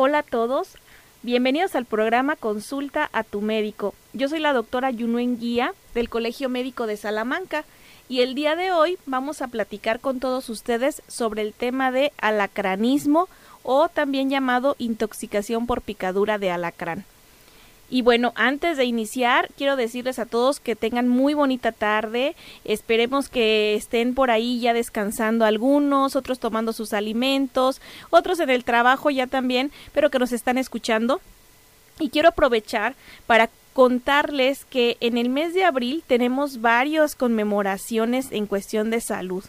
Hola a todos, bienvenidos al programa Consulta a tu médico. Yo soy la doctora Yunuen Guía del Colegio Médico de Salamanca y el día de hoy vamos a platicar con todos ustedes sobre el tema de alacranismo o también llamado intoxicación por picadura de alacrán. Y bueno, antes de iniciar, quiero decirles a todos que tengan muy bonita tarde. Esperemos que estén por ahí ya descansando algunos, otros tomando sus alimentos, otros en el trabajo ya también, pero que nos están escuchando. Y quiero aprovechar para contarles que en el mes de abril tenemos varias conmemoraciones en cuestión de salud.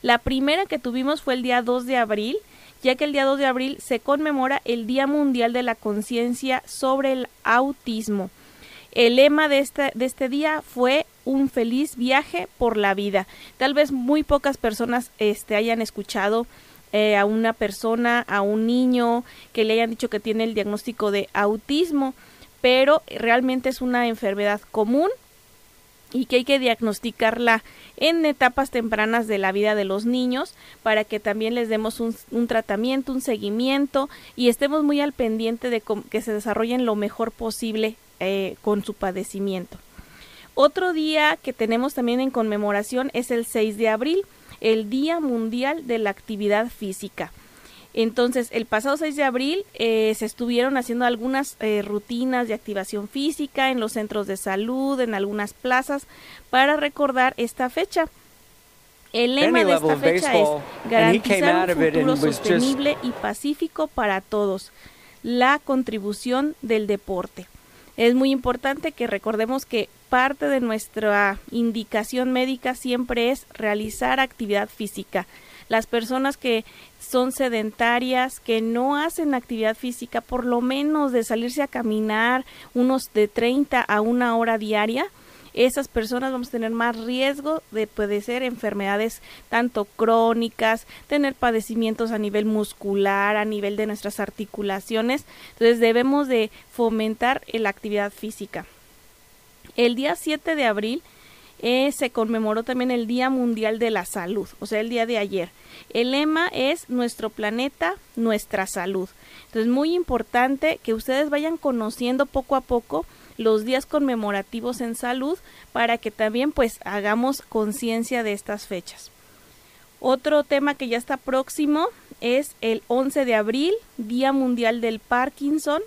La primera que tuvimos fue el día 2 de abril, ya que el día 2 de abril se conmemora el Día Mundial de la Conciencia sobre el Autismo. El lema de este, de este día fue un feliz viaje por la vida. Tal vez muy pocas personas este, hayan escuchado eh, a una persona, a un niño, que le hayan dicho que tiene el diagnóstico de autismo, pero realmente es una enfermedad común y que hay que diagnosticarla en etapas tempranas de la vida de los niños para que también les demos un, tratamiento, un seguimiento y estemos muy al pendiente de que se desarrollen lo mejor posible eh, con su padecimiento. Otro día que tenemos también en conmemoración es el 6 de abril, el Día Mundial de la Actividad Física. Entonces, el pasado 6 de abril eh, se estuvieron haciendo algunas eh, rutinas de activación física en los centros de salud, en algunas plazas, para recordar esta fecha. El lema de esta fecha es garantizar un futuro sostenible y pacífico para todos. La contribución del deporte. Es muy importante que recordemos que parte de nuestra indicación médica siempre es realizar actividad física las personas que son sedentarias, que no hacen actividad física, por lo menos de salirse a caminar unos de 30 a una hora diaria, esas personas vamos a tener más riesgo de padecer enfermedades tanto crónicas, tener padecimientos a nivel muscular, a nivel de nuestras articulaciones. Entonces debemos de fomentar la actividad física. El día 7 de abril eh, se conmemoró también el Día Mundial de la Salud, o sea, el día de ayer. El lema es Nuestro planeta, nuestra salud. Entonces, muy importante que ustedes vayan conociendo poco a poco los días conmemorativos en salud para que también pues hagamos conciencia de estas fechas. Otro tema que ya está próximo es el 11 de abril, Día Mundial del Parkinson.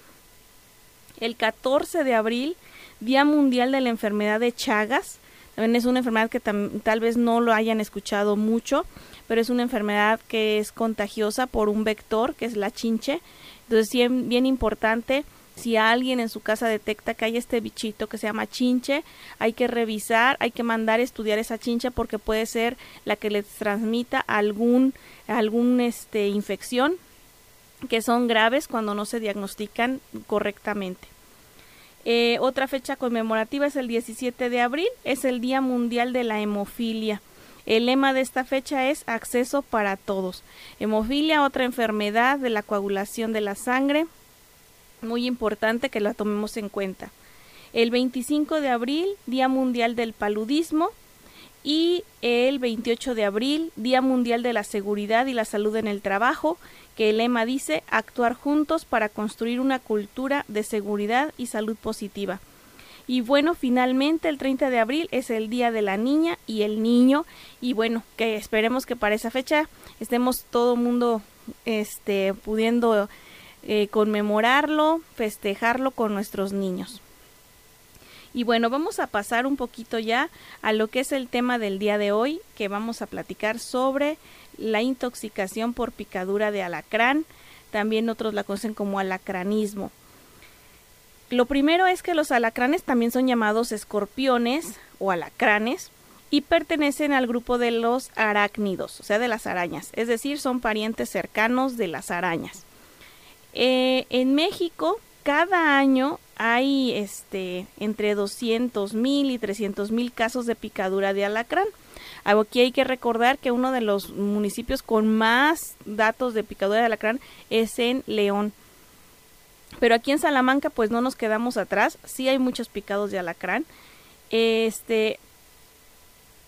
El 14 de abril, Día Mundial de la Enfermedad de Chagas. Es una enfermedad que tal vez no lo hayan escuchado mucho, pero es una enfermedad que es contagiosa por un vector, que es la chinche. Entonces, bien, bien importante, si alguien en su casa detecta que hay este bichito que se llama chinche, hay que revisar, hay que mandar estudiar esa chinche porque puede ser la que les transmita algún, algún este, infección que son graves cuando no se diagnostican correctamente. Eh, otra fecha conmemorativa es el 17 de abril, es el Día Mundial de la Hemofilia. El lema de esta fecha es acceso para todos. Hemofilia, otra enfermedad de la coagulación de la sangre, muy importante que la tomemos en cuenta. El 25 de abril, Día Mundial del Paludismo. Y el 28 de abril, Día Mundial de la Seguridad y la Salud en el Trabajo que el lema dice actuar juntos para construir una cultura de seguridad y salud positiva. Y bueno, finalmente el 30 de abril es el Día de la Niña y el Niño. Y bueno, que esperemos que para esa fecha estemos todo mundo este, pudiendo eh, conmemorarlo, festejarlo con nuestros niños. Y bueno, vamos a pasar un poquito ya a lo que es el tema del día de hoy, que vamos a platicar sobre la intoxicación por picadura de alacrán, también otros la conocen como alacranismo. Lo primero es que los alacranes también son llamados escorpiones o alacranes y pertenecen al grupo de los arácnidos, o sea, de las arañas, es decir, son parientes cercanos de las arañas. Eh, en México, cada año hay este, entre 200 mil y 300 mil casos de picadura de alacrán. Aquí hay que recordar que uno de los municipios con más datos de picadura de alacrán es en León. Pero aquí en Salamanca pues no nos quedamos atrás, sí hay muchos picados de alacrán. Este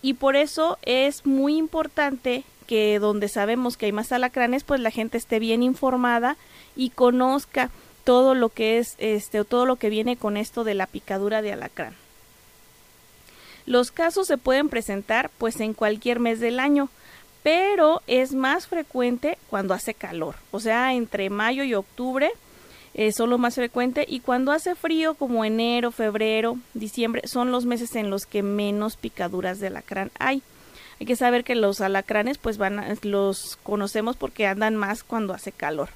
y por eso es muy importante que donde sabemos que hay más alacranes, pues la gente esté bien informada y conozca todo lo que es este o todo lo que viene con esto de la picadura de alacrán. Los casos se pueden presentar pues en cualquier mes del año, pero es más frecuente cuando hace calor, o sea, entre mayo y octubre eh, son lo más frecuente y cuando hace frío como enero, febrero, diciembre son los meses en los que menos picaduras de alacrán hay. Hay que saber que los alacranes pues van los conocemos porque andan más cuando hace calor.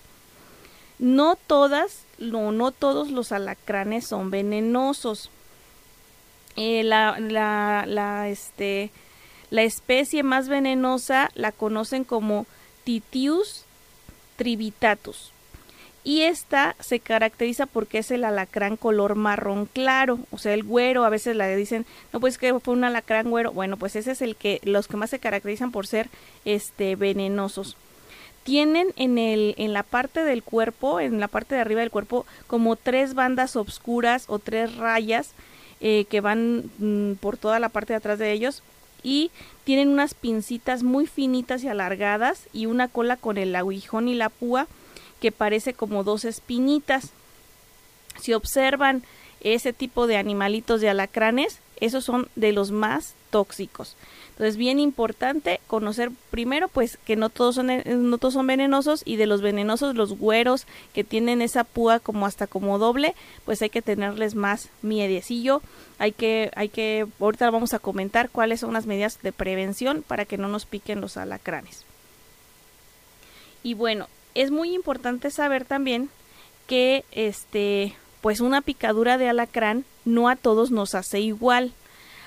No todas, no, no todos los alacranes son venenosos. Eh, la, la, la, este, la especie más venenosa la conocen como Titius tribitatus y esta se caracteriza porque es el alacrán color marrón claro, o sea, el güero, a veces le dicen, no pues que fue un alacrán güero, bueno, pues ese es el que los que más se caracterizan por ser este venenosos. Tienen en el en la parte del cuerpo, en la parte de arriba del cuerpo como tres bandas oscuras o tres rayas eh, que van mm, por toda la parte de atrás de ellos y tienen unas pincitas muy finitas y alargadas y una cola con el aguijón y la púa que parece como dos espinitas. Si observan ese tipo de animalitos de alacranes, esos son de los más tóxicos. Entonces, bien importante conocer primero, pues, que no todos son, no todos son venenosos y de los venenosos, los güeros que tienen esa púa como hasta como doble, pues hay que tenerles más miedecillo. Hay que, hay que, ahorita vamos a comentar cuáles son las medidas de prevención para que no nos piquen los alacranes. Y bueno, es muy importante saber también que este pues una picadura de alacrán no a todos nos hace igual.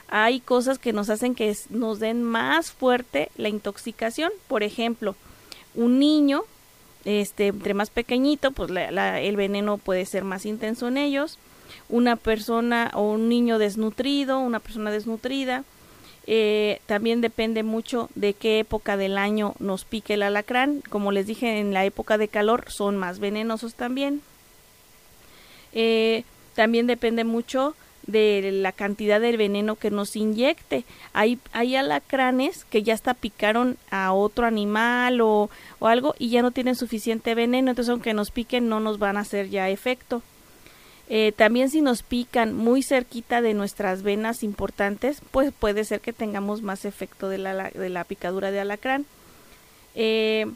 Hay cosas que nos hacen que nos den más fuerte la intoxicación. Por ejemplo, un niño, este, entre más pequeñito, pues el veneno puede ser más intenso en ellos. Una persona o un niño desnutrido, una persona desnutrida, eh, también depende mucho de qué época del año nos pique el alacrán. Como les dije, en la época de calor son más venenosos también. Eh, también depende mucho de la cantidad del veneno que nos inyecte. Hay, hay alacranes que ya hasta picaron a otro animal o, o algo y ya no tienen suficiente veneno, entonces aunque nos piquen no nos van a hacer ya efecto. Eh, también si nos pican muy cerquita de nuestras venas importantes, pues puede ser que tengamos más efecto de la, de la picadura de alacrán. Eh,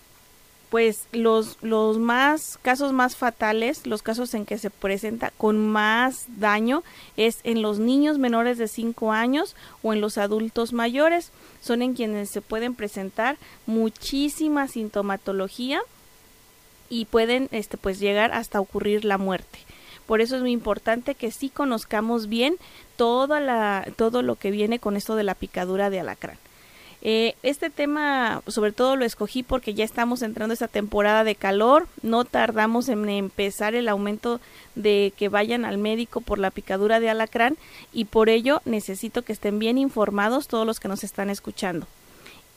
pues los, los más casos más fatales, los casos en que se presenta con más daño es en los niños menores de 5 años o en los adultos mayores, son en quienes se pueden presentar muchísima sintomatología y pueden este pues llegar hasta ocurrir la muerte. Por eso es muy importante que sí conozcamos bien toda la, todo lo que viene con esto de la picadura de alacrán. Eh, este tema sobre todo lo escogí porque ya estamos entrando a esta temporada de calor, no tardamos en empezar el aumento de que vayan al médico por la picadura de alacrán y por ello necesito que estén bien informados todos los que nos están escuchando.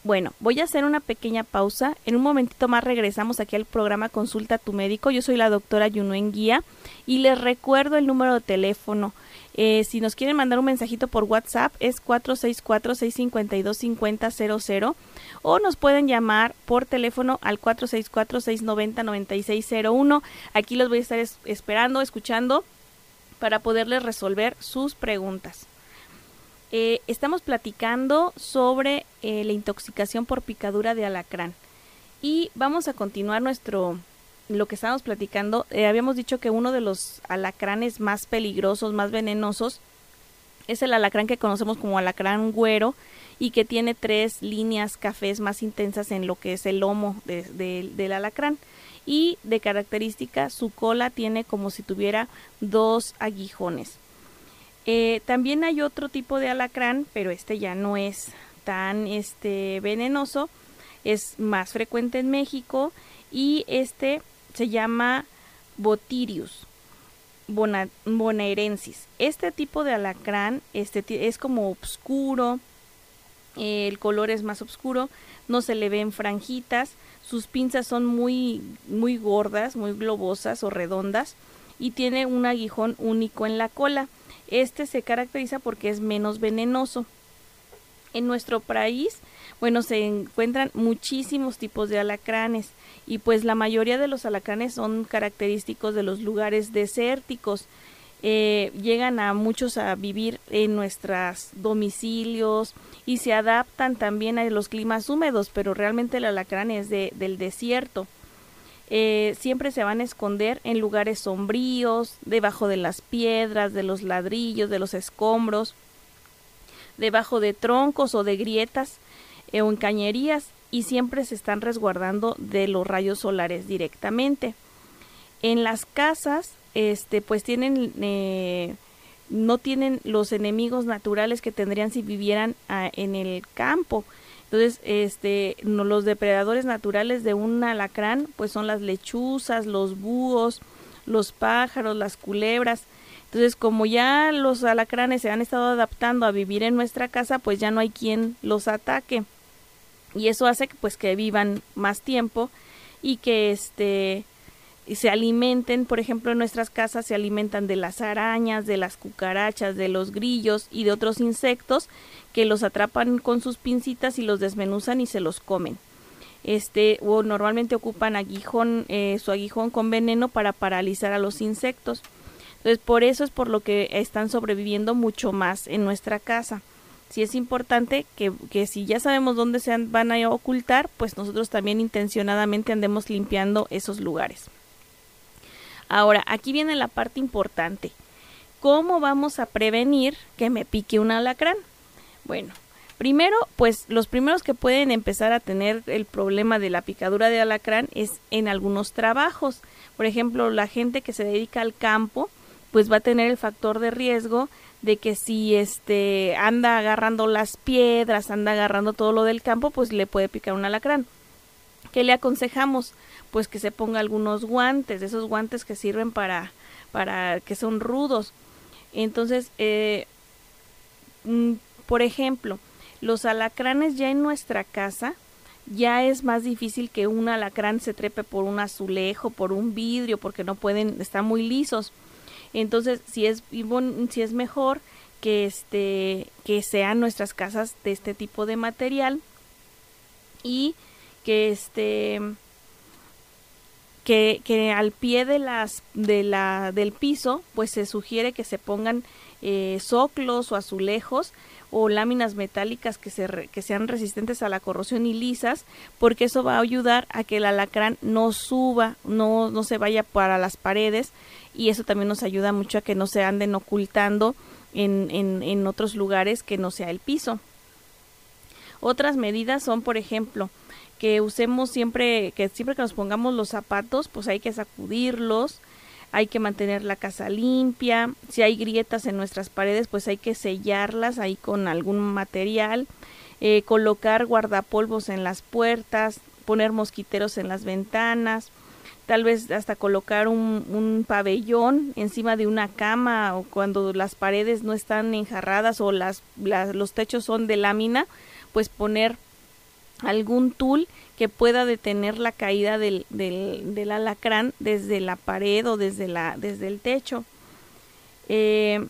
Bueno, voy a hacer una pequeña pausa. En un momentito más regresamos aquí al programa Consulta tu médico. Yo soy la doctora Yunuen Guía y les recuerdo el número de teléfono. Eh, si nos quieren mandar un mensajito por WhatsApp es 464-652-5000 o nos pueden llamar por teléfono al 464-690-9601. Aquí los voy a estar esperando, escuchando para poderles resolver sus preguntas. Eh, estamos platicando sobre eh, la intoxicación por picadura de alacrán. Y vamos a continuar nuestro lo que estábamos platicando. Eh, habíamos dicho que uno de los alacranes más peligrosos, más venenosos, es el alacrán que conocemos como alacrán güero y que tiene tres líneas cafés más intensas en lo que es el lomo del alacrán. Y de característica, su cola tiene como si tuviera dos aguijones. Eh, también hay otro tipo de alacrán, pero este ya no es tan este venenoso, es más frecuente en México y este se llama Botirius bonaerensis. Este tipo de alacrán este es como oscuro, el color es más oscuro, no se le ven franjitas, sus pinzas son muy muy gordas, muy globosas o redondas y tiene un aguijón único en la cola. Este se caracteriza porque es menos venenoso. En nuestro país, bueno, se encuentran muchísimos tipos de alacranes y pues la mayoría de los alacranes son característicos de los lugares desérticos. Eh, llegan a muchos a vivir en nuestros domicilios y se adaptan también a los climas húmedos, pero realmente el alacrán es de, del desierto. Eh, siempre se van a esconder en lugares sombríos, debajo de las piedras, de los ladrillos, de los escombros, debajo de troncos o de grietas eh, o en cañerías y siempre se están resguardando de los rayos solares directamente. En las casas, este, pues tienen, eh, no tienen los enemigos naturales que tendrían si vivieran ah, en el campo. Entonces, este, los depredadores naturales de un alacrán, pues son las lechuzas, los búhos, los pájaros, las culebras. Entonces, como ya los alacranes se han estado adaptando a vivir en nuestra casa, pues ya no hay quien los ataque y eso hace pues que vivan más tiempo y que este se alimenten, por ejemplo, en nuestras casas se alimentan de las arañas, de las cucarachas, de los grillos y de otros insectos que los atrapan con sus pincitas y los desmenuzan y se los comen. Este, o normalmente ocupan aguijón, eh, su aguijón con veneno para paralizar a los insectos. Entonces, por eso es por lo que están sobreviviendo mucho más en nuestra casa sí es importante que, que si ya sabemos dónde se van a ocultar, pues nosotros también intencionadamente andemos limpiando esos lugares. Ahora, aquí viene la parte importante. ¿Cómo vamos a prevenir que me pique un alacrán? Bueno, primero, pues los primeros que pueden empezar a tener el problema de la picadura de alacrán es en algunos trabajos. Por ejemplo, la gente que se dedica al campo, pues va a tener el factor de riesgo de que si este anda agarrando las piedras, anda agarrando todo lo del campo, pues le puede picar un alacrán. ¿Qué le aconsejamos? Pues que se ponga algunos guantes, esos guantes que sirven para, para que son rudos. Entonces, eh, mm, por ejemplo, los alacranes ya en nuestra casa, ya es más difícil que un alacrán se trepe por un azulejo, por un vidrio, porque no pueden, están muy lisos. Entonces, si es, si es mejor que, este, que sean nuestras casas de este tipo de material y que este que, que, al pie de las de la del piso pues se sugiere que se pongan eh, soclos o azulejos o láminas metálicas que, se que sean resistentes a la corrosión y lisas porque eso va a ayudar a que el alacrán no suba no, no se vaya para las paredes y eso también nos ayuda mucho a que no se anden ocultando en, en, en otros lugares que no sea el piso. Otras medidas son, por ejemplo, que usemos siempre, que siempre que nos pongamos los zapatos, pues hay que sacudirlos, hay que mantener la casa limpia, si hay grietas en nuestras paredes, pues hay que sellarlas ahí con algún material, eh, colocar guardapolvos en las puertas, poner mosquiteros en las ventanas, tal vez hasta colocar un, pabellón encima de una cama o cuando las paredes no están enjarradas o los techos son de lámina, pues poner algún tul que pueda detener la caída del, del, del alacrán desde la pared o desde, la, desde el techo. Eh,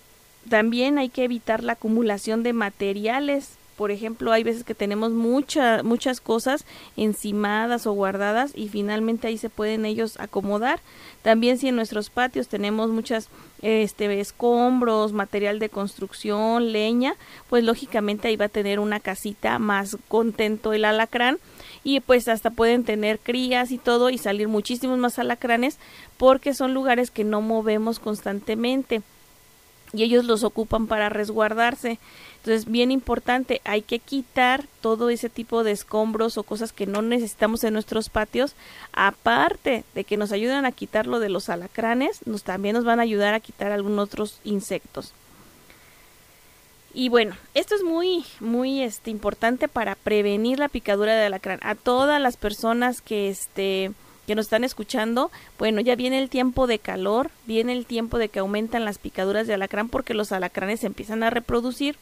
también hay que evitar la acumulación de materiales por ejemplo, hay veces que tenemos muchas muchas cosas encimadas o guardadas y finalmente ahí se pueden ellos acomodar. También si en nuestros patios tenemos muchas este escombros, material de construcción, leña, pues lógicamente ahí va a tener una casita más contento el alacrán y pues hasta pueden tener crías y todo y salir muchísimos más alacranes porque son lugares que no movemos constantemente y ellos los ocupan para resguardarse. Entonces, bien importante, hay que quitar todo ese tipo de escombros o cosas que no necesitamos en nuestros patios, aparte de que nos ayudan a quitarlo de los alacranes, nos también nos van a ayudar a quitar algunos otros insectos. Y bueno, esto es muy, muy este, importante para prevenir la picadura de alacrán. A todas las personas que, este, que nos están escuchando, bueno, ya viene el tiempo de calor, viene el tiempo de que aumentan las picaduras de alacrán porque los alacranes se empiezan a reproducir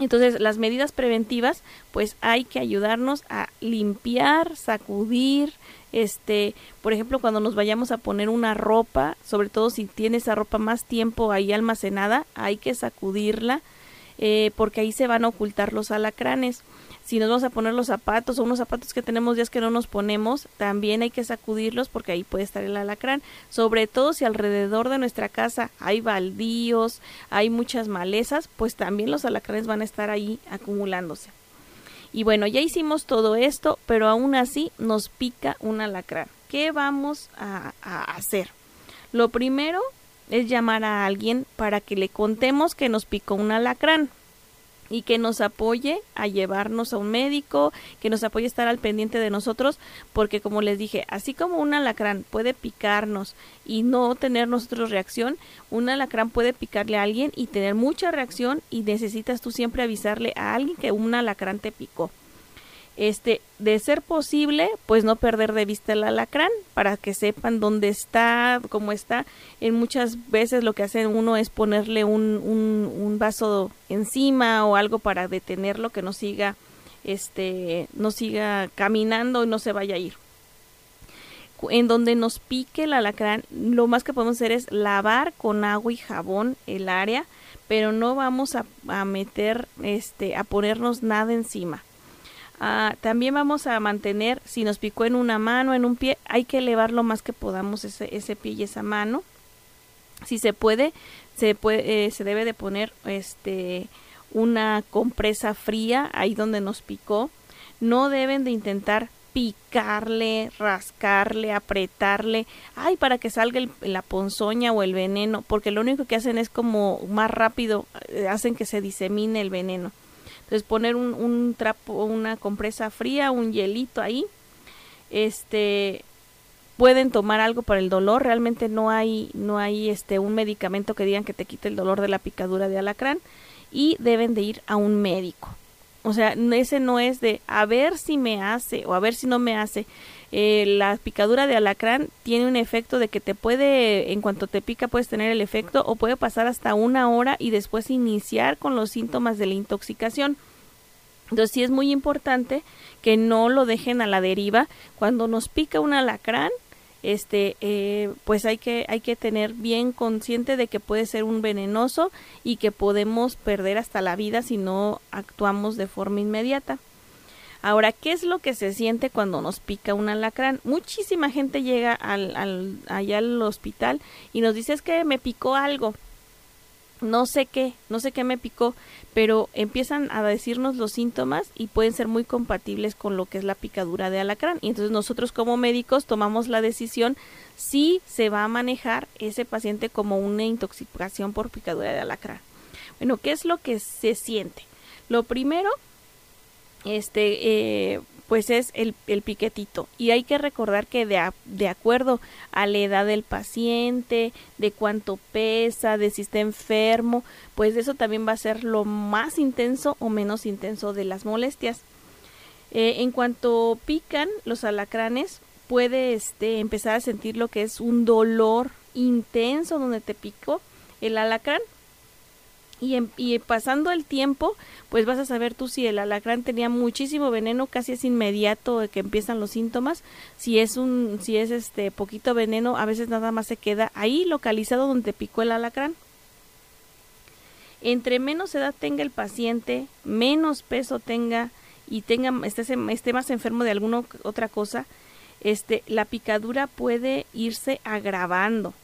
entonces, las medidas preventivas, pues hay que ayudarnos a limpiar, sacudir, este, por ejemplo, cuando nos vayamos a poner una ropa, sobre todo si tiene esa ropa más tiempo ahí almacenada, hay que sacudirla. eh, porque ahí se van a ocultar los alacranes. Si nos vamos a poner los zapatos o unos zapatos que tenemos días que no nos ponemos, también hay que sacudirlos porque ahí puede estar el alacrán. Sobre todo si alrededor de nuestra casa hay baldíos, hay muchas malezas, pues también los alacranes van a estar ahí acumulándose. Y bueno, ya hicimos todo esto, pero aún así nos pica un alacrán. ¿Qué vamos a, a hacer? Lo primero es llamar a alguien para que le contemos que nos picó un alacrán y que nos apoye a llevarnos a un médico, que nos apoye a estar al pendiente de nosotros, porque como les dije, así como un alacrán puede picarnos y no tener nosotros reacción, un alacrán puede picarle a alguien y tener mucha reacción y necesitas tú siempre avisarle a alguien que un alacrán te picó este, de ser posible, pues no perder de vista el alacrán para que sepan dónde está, cómo está. En muchas veces lo que hacen uno es ponerle un, un, un vaso encima o algo para detenerlo, que no siga, este, no siga caminando y no se vaya a ir. En donde nos pique el alacrán, lo más que podemos hacer es lavar con agua y jabón el área, pero no vamos a, a meter, este, a ponernos nada encima Ah, también vamos a mantener, si nos picó en una mano, en un pie, hay que elevar lo más que podamos ese, ese pie y esa mano. Si se puede, se, puede, eh, se debe de poner este, una compresa fría ahí donde nos picó. No deben de intentar picarle, rascarle, apretarle, ay, para que salga la ponzoña o el veneno, porque lo único que hacen es como más rápido, eh, hacen que se disemine el veneno. Entonces poner un, un trapo, una compresa fría, un hielito ahí. Este pueden tomar algo para el dolor, realmente no hay no hay este un medicamento que digan que te quite el dolor de la picadura de alacrán y deben de ir a un médico. O sea, ese no es de a ver si me hace o a ver si no me hace. Eh, la picadura de alacrán tiene un efecto de que te puede, en cuanto te pica, puedes tener el efecto o puede pasar hasta una hora y después iniciar con los síntomas de la intoxicación. Entonces sí es muy importante que no lo dejen a la deriva. Cuando nos pica un alacrán, este eh, pues hay que hay que tener bien consciente de que puede ser un venenoso y que podemos perder hasta la vida si no actuamos de forma inmediata. Ahora, ¿qué es lo que se siente cuando nos pica un alacrán? Muchísima gente llega al, al, allá al hospital y nos dice es que me picó algo. No sé qué, no sé qué me picó, pero empiezan a decirnos los síntomas y pueden ser muy compatibles con lo que es la picadura de alacrán. Y entonces nosotros como médicos tomamos la decisión si se va a manejar ese paciente como una intoxicación por picadura de alacrán. Bueno, ¿qué es lo que se siente? Lo primero este, eh, pues es el, el, piquetito. Y hay que recordar que de, de, acuerdo a la edad del paciente, de cuánto pesa, de si está enfermo, pues eso también va a ser lo más intenso o menos intenso de las molestias. Eh, en cuanto pican los alacranes, puede este, empezar a sentir lo que es un dolor intenso donde te picó el alacrán y, pasando el tiempo, pues vas a saber tú si el alacrán tenía muchísimo veneno, casi es inmediato de que empiezan los síntomas. Si es un, si es este poquito veneno, a veces nada más se queda ahí localizado donde picó el alacrán. Entre menos edad tenga el paciente, menos peso tenga y tenga esté, esté más enfermo de alguna otra cosa, este, la picadura puede irse agravando.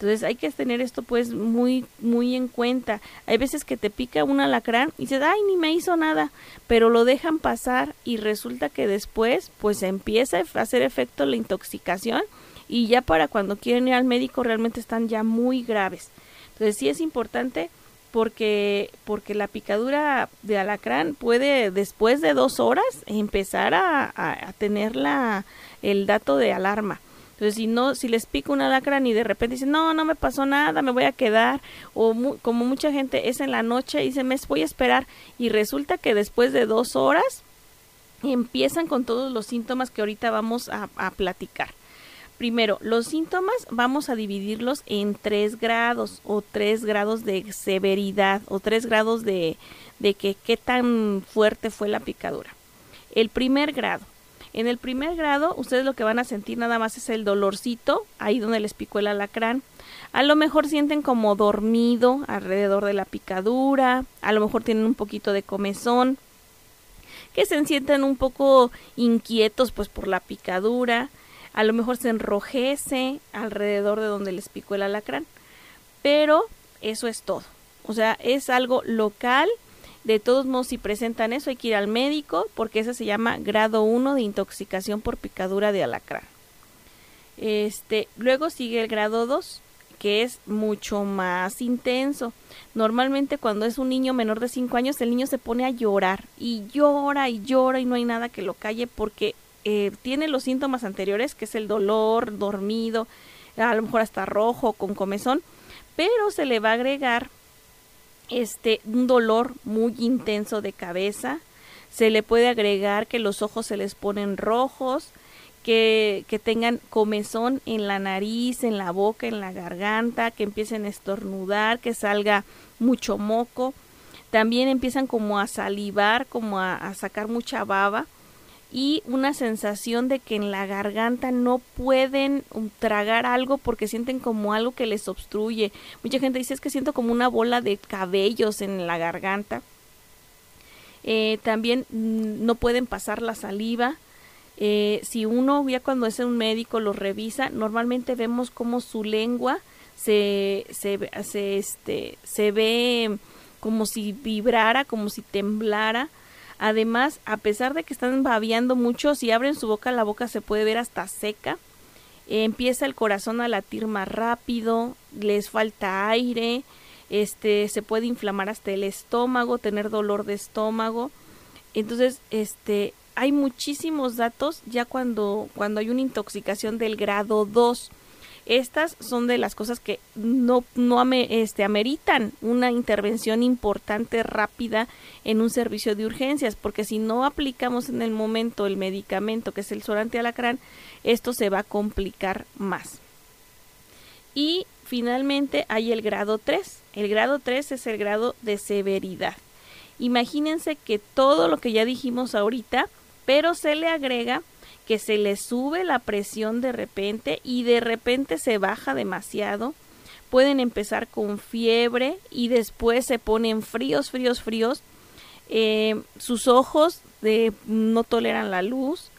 Entonces hay que tener esto pues muy muy en cuenta. Hay veces que te pica un alacrán y dices, "Ay, ni me hizo nada", pero lo dejan pasar y resulta que después pues empieza a hacer efecto la intoxicación y ya para cuando quieren ir al médico realmente están ya muy graves. Entonces sí es importante porque porque la picadura de alacrán puede después de dos horas empezar a, a tener la, el dato de alarma entonces, si no, si les pica un alacrán y de repente dicen, no, no me pasó nada, me voy a quedar, o como mucha gente es en la noche y dice, me voy a esperar, y resulta que después de dos horas empiezan con todos los síntomas que ahorita vamos a, a platicar. Primero, los síntomas vamos a dividirlos en tres grados o tres grados de severidad o tres grados de, de que qué tan fuerte fue la picadura. El primer grado En el primer grado, ustedes lo que van a sentir nada más es el dolorcito, ahí donde les picó el alacrán. A lo mejor sienten como dormido alrededor de la picadura, a lo mejor tienen un poquito de comezón, que se sienten un poco inquietos pues por la picadura, a lo mejor se enrojece alrededor de donde les picó el alacrán. Pero eso es todo. O sea, es algo local. De todos modos, si presentan eso, hay que ir al médico porque ese se llama grado 1 de intoxicación por picadura de alacrán. Este, luego sigue el grado 2, que es mucho más intenso. Normalmente cuando es un niño menor de 5 años, el niño se pone a llorar y llora y llora y no hay nada que lo calle porque eh, tiene los síntomas anteriores, que es el dolor, dormido, a lo mejor hasta rojo, con comezón, pero se le va a agregar este un dolor muy intenso de cabeza, se le puede agregar que los ojos se les ponen rojos, que, que, tengan comezón en la nariz, en la boca, en la garganta, que empiecen a estornudar, que salga mucho moco. También empiezan como a salivar, como a, a sacar mucha baba y una sensación de que en la garganta no pueden um, tragar algo porque sienten como algo que les obstruye. Mucha gente dice es que siento como una bola de cabellos en la garganta. Eh, también mm, no pueden pasar la saliva. Eh, si uno ya cuando es un médico lo revisa, normalmente vemos como su lengua se, se, se, este, se ve como si vibrara, como si temblara Además, a pesar de que están babeando mucho, si abren su boca, la boca se puede ver hasta seca. empieza el corazón a latir más rápido, les falta aire, este, se puede inflamar hasta el estómago, tener dolor de estómago. Entonces, este, hay muchísimos datos ya cuando, cuando hay una intoxicación del grado 2. Estas son de las cosas que no, no este, ameritan una intervención importante, rápida en un servicio de urgencias, porque si no aplicamos en el momento el medicamento que es el solante alacrán, esto se va a complicar más. Y finalmente hay el grado 3. El grado 3 es el grado de severidad. Imagínense que todo lo que ya dijimos ahorita, pero se le agrega que se les sube la presión de repente y de repente se baja demasiado. Pueden empezar con fiebre y después se ponen fríos, fríos, fríos. Eh, sus ojos de, no toleran la luz.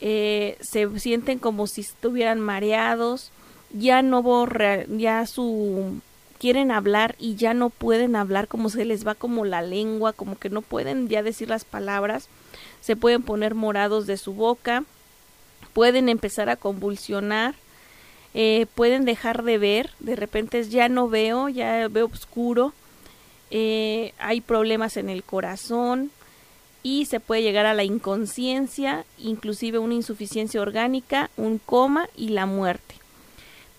Eh, se sienten como si estuvieran mareados. Ya no borra, ya su quieren hablar y ya no pueden hablar, como se les va como la lengua, como que no pueden ya decir las palabras. Se pueden poner morados de su boca pueden empezar a convulsionar, eh, pueden dejar de ver, de repente ya no veo, ya veo oscuro, eh, hay problemas en el corazón y se puede llegar a la inconsciencia, inclusive una insuficiencia orgánica, un coma y la muerte.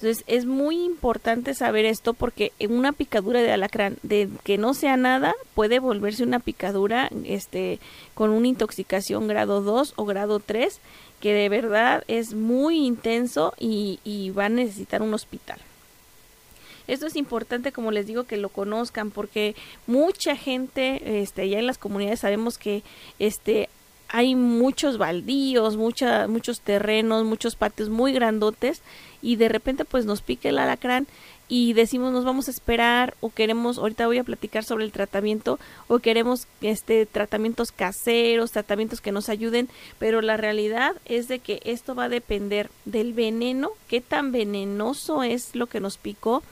Entonces es muy importante saber esto porque en una picadura de alacrán de que no sea nada puede volverse una picadura este con una intoxicación grado 2 o grado 3 que de verdad es muy intenso y, va a necesitar un hospital. Esto es importante, como les digo, que lo conozcan porque mucha gente, este, ya en las comunidades sabemos que este, hay muchos baldíos, mucha, muchos terrenos, muchos patios muy grandotes y de repente pues nos pique el alacrán y decimos nos vamos a esperar o queremos ahorita voy a platicar sobre el tratamiento o queremos este tratamientos caseros, tratamientos que nos ayuden, pero la realidad es de que esto va a depender del veneno, qué tan venenoso es lo que nos picó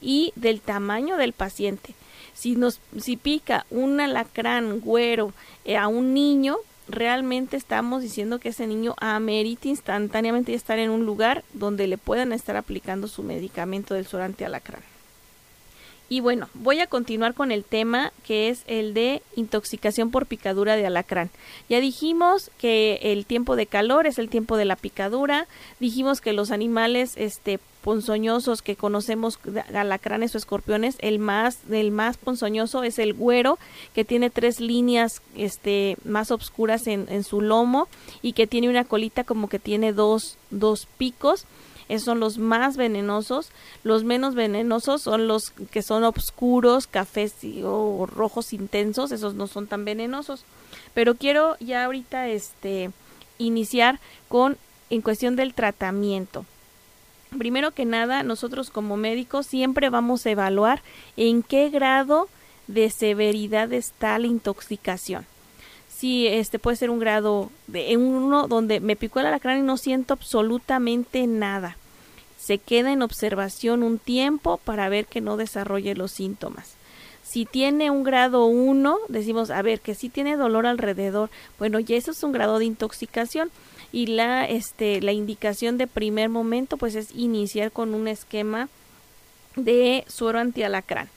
y del tamaño del paciente. Si nos si pica un alacrán güero eh, a un niño, realmente estamos diciendo que ese niño amerita instantáneamente estar en un lugar donde le puedan estar aplicando su medicamento del solante alacrán. Y bueno, voy a continuar con el tema que es el de intoxicación por picadura de alacrán. Ya dijimos que el tiempo de calor es el tiempo de la picadura, dijimos que los animales este ponzoñosos que conocemos alacranes o escorpiones, el más el más ponzoñoso es el güero que tiene tres líneas este más oscuras en, en su lomo y que tiene una colita como que tiene dos dos picos esos son los más venenosos. Los menos venenosos son los que son oscuros, cafés o rojos intensos, esos no son tan venenosos. Pero quiero ya ahorita este iniciar con en cuestión del tratamiento. Primero que nada, nosotros como médicos siempre vamos a evaluar en qué grado de severidad está la intoxicación. Si este puede ser un grado de uno donde me picó el alacrán y no siento absolutamente nada. Se queda en observación un tiempo para ver que no desarrolle los síntomas. Si tiene un grado 1, decimos, a ver, que si tiene dolor alrededor. Bueno, ya eso es un grado de intoxicación y la este la indicación de primer momento pues es iniciar con un esquema de suero antialacrán.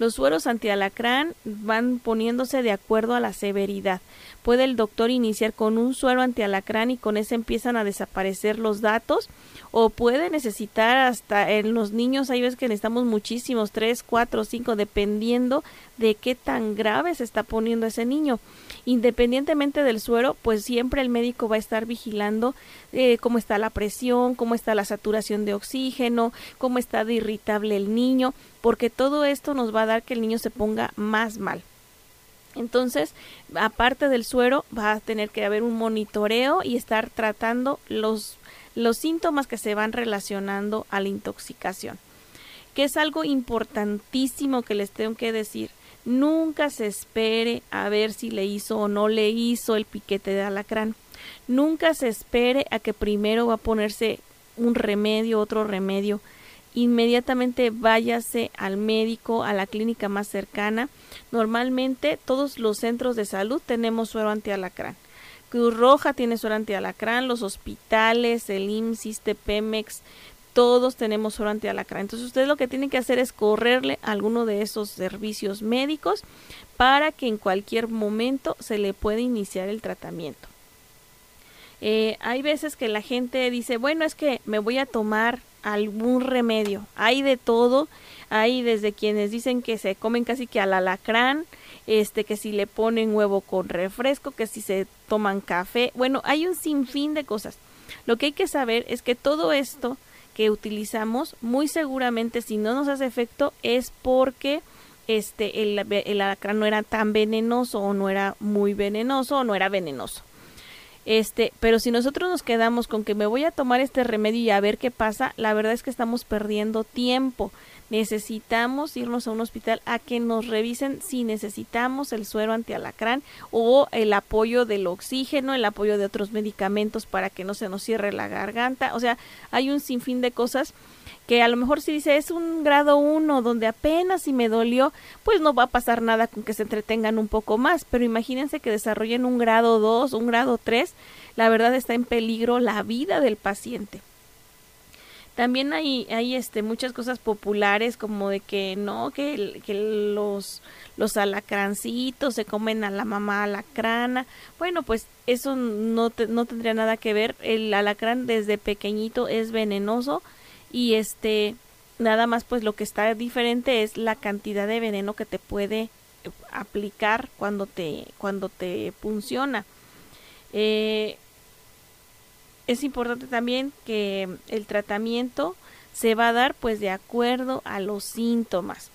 Los sueros antialacrán van poniéndose de acuerdo a la severidad. Puede el doctor iniciar con un suero antialacrán y con ese empiezan a desaparecer los datos o puede necesitar hasta en los niños hay veces que necesitamos muchísimos, tres, cuatro, cinco, dependiendo de qué tan grave se está poniendo ese niño. Independientemente del suero, pues siempre el médico va a estar vigilando eh, cómo está la presión, cómo está la saturación de oxígeno, cómo está de irritable el niño, porque todo esto nos va a dar que el niño se ponga más mal. Entonces, aparte del suero, va a tener que haber un monitoreo y estar tratando los, los síntomas que se van relacionando a la intoxicación. Que es algo importantísimo que les tengo que decir. Nunca se espere a ver si le hizo o no le hizo el piquete de alacrán. Nunca se espere a que primero va a ponerse un remedio, otro remedio inmediatamente váyase al médico, a la clínica más cercana. Normalmente todos los centros de salud tenemos suero antialacrán. Cruz Roja tiene suero antialacrán, los hospitales, el IMSS, Pemex, todos tenemos suero antialacrán. Entonces usted lo que tiene que hacer es correrle alguno de esos servicios médicos para que en cualquier momento se le pueda iniciar el tratamiento. Eh, hay veces que la gente dice, bueno, es que me voy a tomar algún remedio. Hay de todo. Hay desde quienes dicen que se comen casi que al alacrán, este, que si le ponen huevo con refresco, que si se toman café. Bueno, hay un sinfín de cosas. Lo que hay que saber es que todo esto que utilizamos, muy seguramente si no nos hace efecto es porque este el, el alacrán no era tan venenoso o no era muy venenoso o no era venenoso. Este, pero si nosotros nos quedamos con que me voy a tomar este remedio y a ver qué pasa, la verdad es que estamos perdiendo tiempo. Necesitamos irnos a un hospital a que nos revisen si necesitamos el suero antialacrán o el apoyo del oxígeno, el apoyo de otros medicamentos para que no se nos cierre la garganta. O sea, hay un sinfín de cosas que a lo mejor si dice es un grado 1 donde apenas si me dolió, pues no va a pasar nada con que se entretengan un poco más, pero imagínense que desarrollen un grado 2, un grado 3, la verdad está en peligro la vida del paciente. También hay, hay este, muchas cosas populares como de que no, que, que los, los alacrancitos se comen a la mamá alacrana. Bueno, pues eso no, no tendría nada que ver. El alacrán desde pequeñito es venenoso y este nada más pues lo que está diferente es la cantidad de veneno que te puede aplicar cuando te cuando te funciona eh, es importante también que el tratamiento se va a dar pues de acuerdo a los síntomas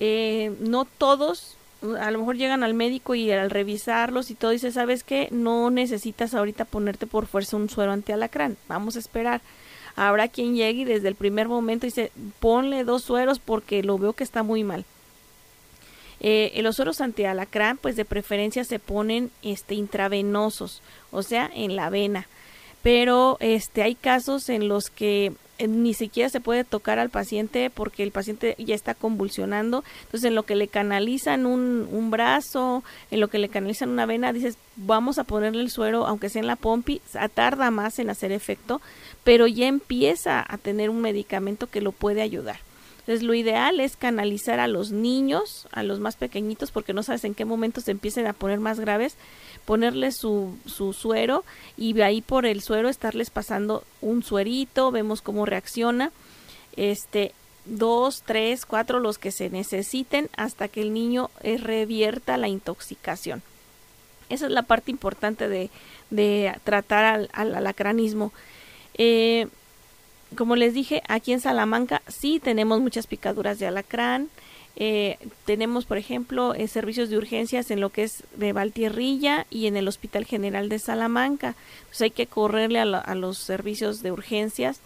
eh, no todos a lo mejor llegan al médico y al revisarlos y todo dice sabes que no necesitas ahorita ponerte por fuerza un suero antialacrán vamos a esperar Habrá quien llegue y desde el primer momento dice, ponle dos sueros porque lo veo que está muy mal. Eh, los sueros antialacrán, pues de preferencia se ponen este, intravenosos, o sea, en la vena. Pero este, hay casos en los que eh, ni siquiera se puede tocar al paciente porque el paciente ya está convulsionando. Entonces, en lo que le canalizan un, un brazo, en lo que le canalizan una vena, dices, vamos a ponerle el suero, aunque sea en la pompi, tarda más en hacer efecto, pero ya empieza a tener un medicamento que lo puede ayudar. Entonces, lo ideal es canalizar a los niños, a los más pequeñitos, porque no sabes en qué momento se empiecen a poner más graves, ponerles su, su suero y ahí por el suero estarles pasando un suerito, vemos cómo reacciona, este, dos, tres, cuatro, los que se necesiten hasta que el niño eh, revierta la intoxicación. Esa es la parte importante de, de tratar al, al alacranismo. Eh, como les dije, aquí en Salamanca sí tenemos muchas picaduras de alacrán. Eh, tenemos, por ejemplo, eh, servicios de urgencias en lo que es de Valtierrilla y en el Hospital General de Salamanca. Pues hay que correrle a, los servicios de urgencias.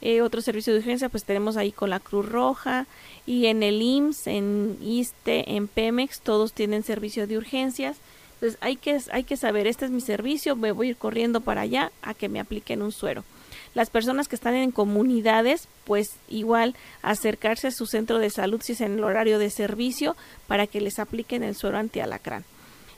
Eh, otros servicios de urgencia, pues tenemos ahí con la Cruz Roja y en el IMSS, en ISTE, en Pemex, todos tienen servicio de urgencias. Entonces hay que, hay que saber, este es mi servicio, me voy a ir corriendo para allá a que me apliquen un suero. Las personas que están en comunidades, pues igual acercarse a su centro de salud si es en el horario de servicio para que les apliquen el suero antialacrán.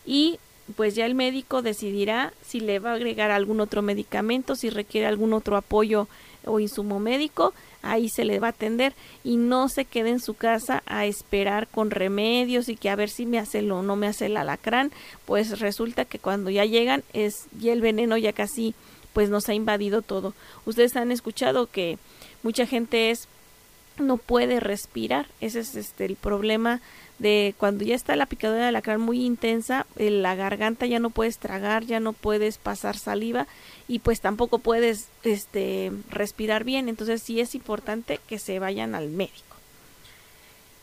Y pues ya el médico decidirá si le va a agregar algún otro medicamento, si requiere algún otro apoyo o insumo médico, ahí se le va a atender y no se quede en su casa a esperar con remedios y que a ver si me hace o no me hace el alacrán, pues resulta que cuando ya llegan es ya el veneno ya casi pues nos ha invadido todo. Ustedes han escuchado que mucha gente es no puede respirar, ese es este el problema de cuando ya está la picadura de alacrán muy intensa, eh, la garganta ya no puedes tragar, ya no puedes pasar saliva y pues tampoco puedes este respirar bien, entonces sí es importante que se vayan al médico.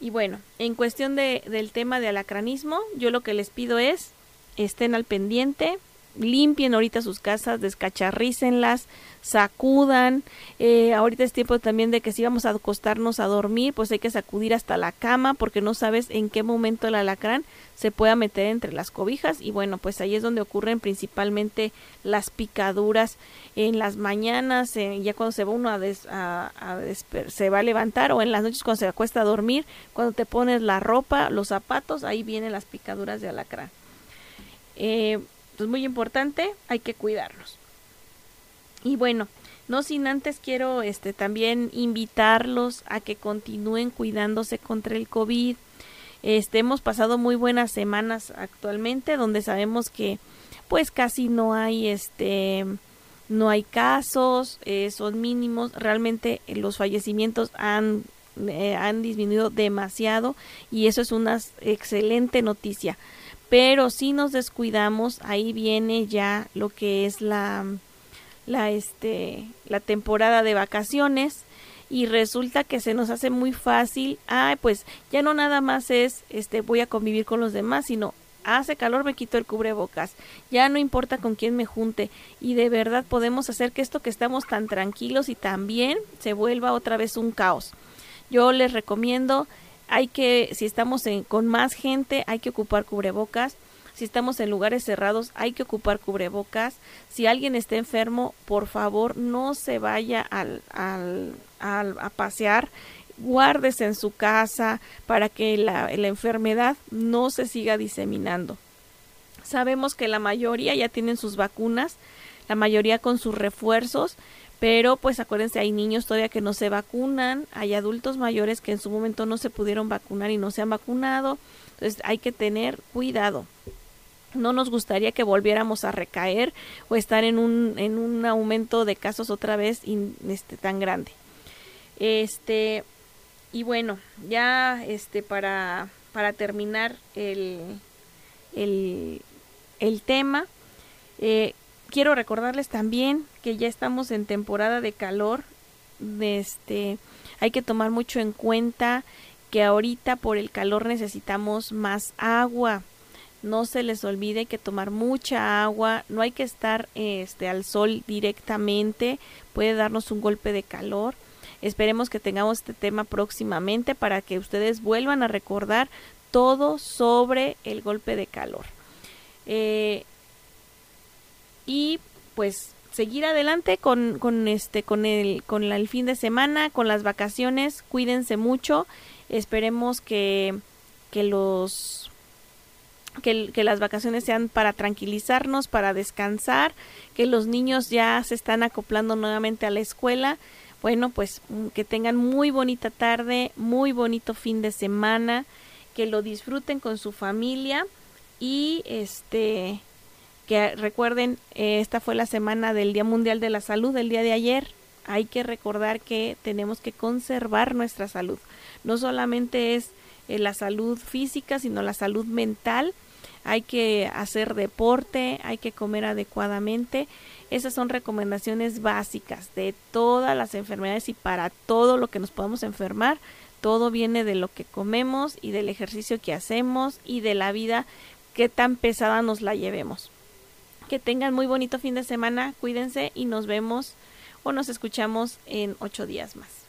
Y bueno, en cuestión de, del tema de alacranismo, yo lo que les pido es estén al pendiente, limpien ahorita sus casas, descacharrícenlas, sacudan. Eh, ahorita es tiempo también de que si vamos a acostarnos a dormir, pues hay que sacudir hasta la cama porque no sabes en qué momento el alacrán se pueda meter entre las cobijas y bueno, pues ahí es donde ocurren principalmente las picaduras en las mañanas, eh, ya cuando se va uno a, a, se va a levantar o en las noches cuando se acuesta a dormir, cuando te pones la ropa, los zapatos, ahí vienen las picaduras de alacrán. Eh, es muy importante, hay que cuidarnos. Y bueno, no sin antes quiero este también invitarlos a que continúen cuidándose contra el COVID. Este hemos pasado muy buenas semanas actualmente donde sabemos que pues casi no hay este no hay casos, eh, son mínimos, realmente eh, los fallecimientos han eh, han disminuido demasiado y eso es una excelente noticia pero si nos descuidamos. Ahí viene ya lo que es la la este la temporada de vacaciones. Y resulta que se nos hace muy fácil, ay, pues ya no nada más es este voy a convivir con los demás, sino hace calor me quito el cubrebocas, ya no importa con quién me junte. Y de verdad podemos hacer que esto que estamos tan tranquilos y tan bien se vuelva otra vez un caos. Yo les recomiendo hay que, si estamos en, con más gente, hay que ocupar cubrebocas. Si estamos en lugares cerrados, hay que ocupar cubrebocas. Si alguien está enfermo, por favor, no se vaya al, a pasear. Guárdese en su casa para que la, la enfermedad no se siga diseminando. Sabemos que la mayoría ya tienen sus vacunas, la mayoría con sus refuerzos, pero pues acuérdense, hay niños todavía que no se vacunan, hay adultos mayores que en su momento no se pudieron vacunar y no se han vacunado, entonces hay que tener cuidado. No nos gustaría que volviéramos a recaer o estar en un, en un aumento de casos otra vez este, tan grande. Este, y bueno, ya este, para, para terminar el, el, el tema, eh, quiero recordarles también que ya estamos en temporada de calor. Este, hay que tomar mucho en cuenta que ahorita por el calor necesitamos más agua. No se les olvide que tomar mucha agua, no hay que estar este al sol directamente, puede darnos un golpe de calor. Esperemos que tengamos este tema próximamente para que ustedes vuelvan a recordar todo sobre el golpe de calor. Eh, y pues seguir adelante con, con este con el con el fin de semana con las vacaciones cuídense mucho esperemos que que los que, que, las vacaciones sean para tranquilizarnos, para descansar, que los niños ya se están acoplando nuevamente a la escuela. Bueno, pues mm, que tengan muy bonita tarde, muy bonito fin de semana, que lo disfruten con su familia y este que recuerden, eh, esta fue la semana del Día Mundial de la Salud, el día de ayer. Hay que recordar que tenemos que conservar nuestra salud. No solamente es eh, la salud física, sino la salud mental. hay que hacer deporte, hay que comer adecuadamente. Esas son recomendaciones básicas de todas las enfermedades y para todo lo que nos podamos enfermar. Todo viene de lo que comemos y del ejercicio que hacemos y de la vida que tan pesada nos la llevemos. Que tengan muy bonito fin de semana, cuídense y nos vemos o nos escuchamos en ocho días más.